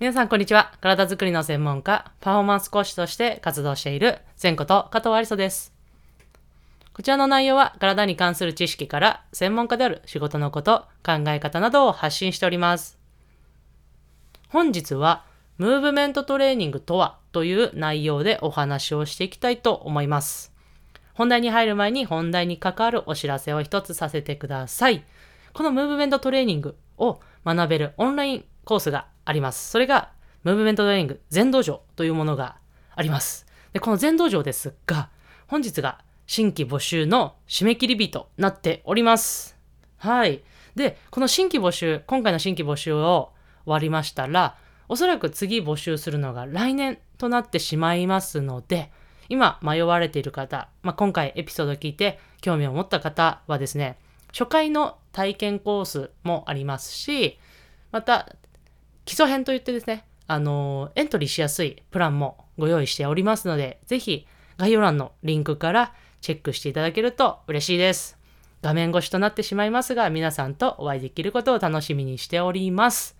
皆さんこんにちは。体づくりの専門家、パフォーマンス講師として活動している前こと加藤ありそです。こちらの内容は体に関する知識から専門家である仕事のこと、考え方などを発信しております。本日は、ムーブメントトレーニングとはという内容でお話をしていきたいと思います。本題に入る前に本題に関わるお知らせを一つさせてください。このムーブメントトレーニングを学べるオンラインコースがあります。それが、ムーブメントトレーニング全道場というものがあります。で、この全道場ですが、本日が新規募集の締め切り日となっております。はい。で、この新規募集、今回の新規募集を終わりましたら、おそらく次募集するのが来年となってしまいますので、今迷われている方、まあ、今回エピソードを聞いて興味を持った方はですね、初回の体験コースもありますし、また基礎編といってですね、あのエントリーしやすいプランもご用意しておりますので、ぜひ概要欄のリンクからチェックしていただけると嬉しいです。画面越しとなってしまいますが、皆さんとお会いできることを楽しみにしております。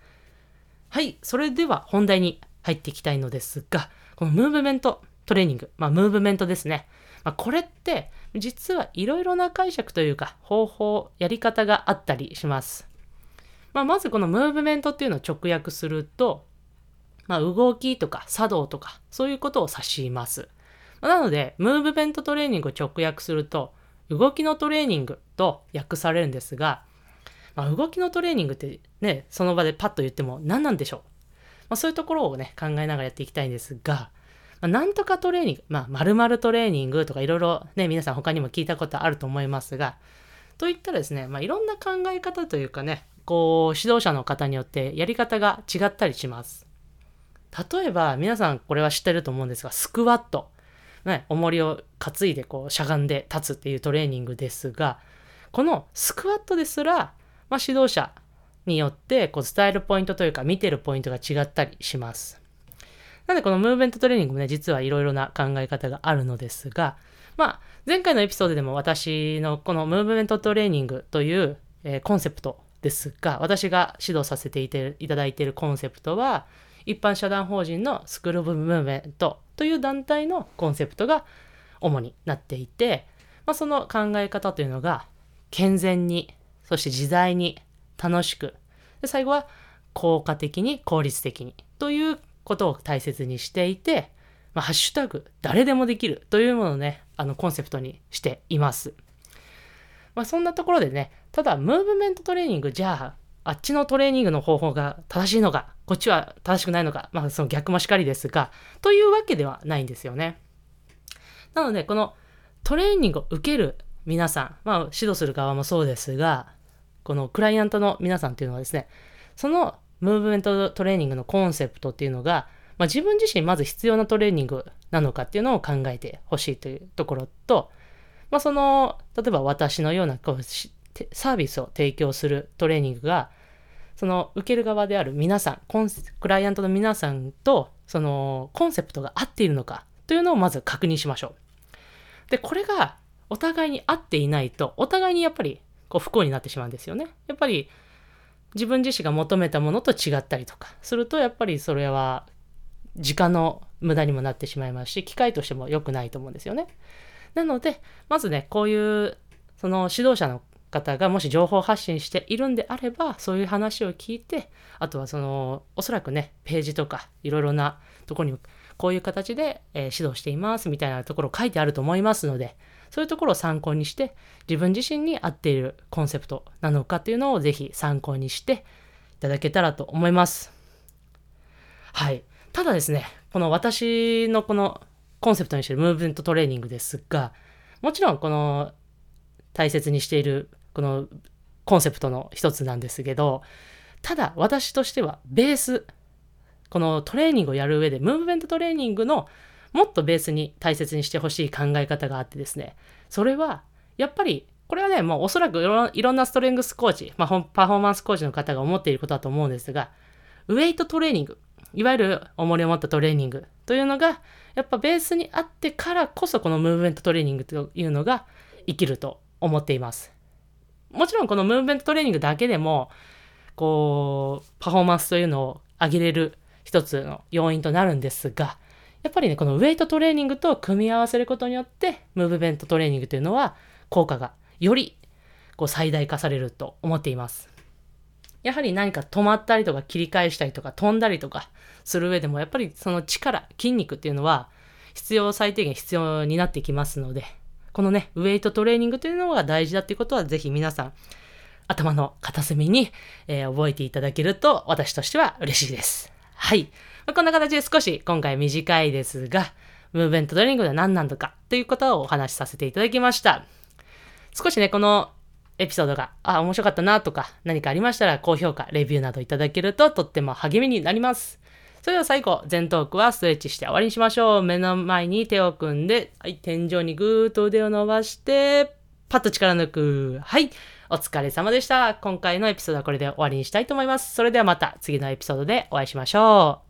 はい、それでは本題に入っていきたいのですが、このムーブメントトレーニング、まあ、ムーブメントですね。まあ、これって、実はいろいろな解釈というか、方法、やり方があったりします。まあ、まずこのムーブメントっていうのを直訳すると、まあ、動きとか作動とか、そういうことを指します。なので、ムーブメントトレーニングを直訳すると、動きのトレーニングと訳されるんですが、まあ、動きのトレーニングってね、その場でパッと言っても何なんでしょう？まあ、そういうところをね、考えながらやっていきたいんですが、まあ、なんとかトレーニング、まあ、〇〇トレーニングとかいろいろね、皆さん他にも聞いたことあると思いますが、といったらですね、まあ、いろんな考え方というかね、こう、指導者の方によってやり方が違ったりします。例えば、皆さんこれは知ってると思うんですが、スクワット。ね、重りを担いでこうしゃがんで立つっていうトレーニングですが、このスクワットですら、まあ、指導者によってこう伝えるポイントというか見てるポイントが違ったりします。なのでこのムーブメントトレーニングもね、実はいろいろな考え方があるのですが、まあ、前回のエピソードでも私のこのムーブメントトレーニングという、えコンセプトですが、私が指導させていていただいているコンセプトは、一般社団法人のスクール・オブ・ムーブメントという団体のコンセプトが主になっていて、まあ、その考え方というのが健全にそして自在に楽しくで最後は効果的に効率的にということを大切にしていて、まあ、ハッシュタグ誰でもできるというものをねあのコンセプトにしています。まあ、そんなところでねただムーブメントトレーニングじゃああっちのトレーニングの方法が正しいのかこっちは正しくないのかまあその逆もしかりですがというわけではないんですよね。なのでこのトレーニングを受ける皆さん、まあ、指導する側もそうですがこのクライアントの皆さんっていうのはですねそのムーブメントトレーニングのコンセプトっていうのが、まあ、自分自身まず必要なトレーニングなのかっていうのを考えてほしいというところと、まあ、その例えば私のようなこうサービスを提供するトレーニングがその受ける側である皆さんコンクライアントの皆さんとそのコンセプトが合っているのかというのをまず確認しましょう。でこれがお互いに合っていないとお互いにやっぱりこう不幸になってしまうんですよね。やっぱり自分自身が求めたものと違ったりとかするとやっぱりそれは時間の無駄にもなってしまいますし機会としても良くないと思うんですよね。なのでまずねこういうその指導者の方がもし情報発信しているんであればそういう話を聞いてあとはそのおそらくねページとかいろいろなとこにこういう形で、えー指導していますみたいなところ書いてあると思いますのでそういうところを参考にして自分自身に合っているコンセプトなのかっていうのをぜひ参考にしていただけたらと思います。はい。ただですね、この私のこのコンセプトにしているムーブメントトレーニングですが、もちろんこの大切にしているこのコンセプトの一つなんですけど、ただ私としてはベース、このトレーニングをやる上で、ムーブメントトレーニングのもっとベースに大切にしてほしい考え方があってですね、それはやっぱりこれはね、もうおそらくいろんなストレングスコーチ、まあ、パフォーマンスコーチの方が思っていることだと思うんですが、ウェイトトレーニング、いわゆる重りを持ったトレーニングというのが、やっぱベースにあってからこそこのムーブメントトレーニングというのが生きると思っています。もちろんこのムーブメントトレーニングだけでも、こう、パフォーマンスというのを上げれる一つの要因となるんですが、やっぱりね、このウェイトトレーニングと組み合わせることによって、ムーブメントトレーニングというのは効果がよりこう最大化されると思っています。やはり何か止まったりとか切り返したりとか飛んだりとかする上でもやっぱりその力、筋肉っていうのは必要最低限必要になってきますので、このね、ウェイトトレーニングというのが大事だっていうことはぜひ皆さん頭の片隅に、えー、覚えていただけると私としては嬉しいです。はい。まあ、こんな形で少し今回短いですが、ムーブメントトレーニングでは何なのかということをお話しさせていただきました。少しね、このエピソードが、あ、面白かったなとか何かありましたら高評価、レビューなどいただけるととっても励みになります。それでは最後、前トークはストレッチして終わりにしましょう。目の前に手を組んで、はい、天井にぐーっと腕を伸ばして、パッと力抜く。はい。お疲れ様でした。今回のエピソードはこれで終わりにしたいと思います。それではまた次のエピソードでお会いしましょう。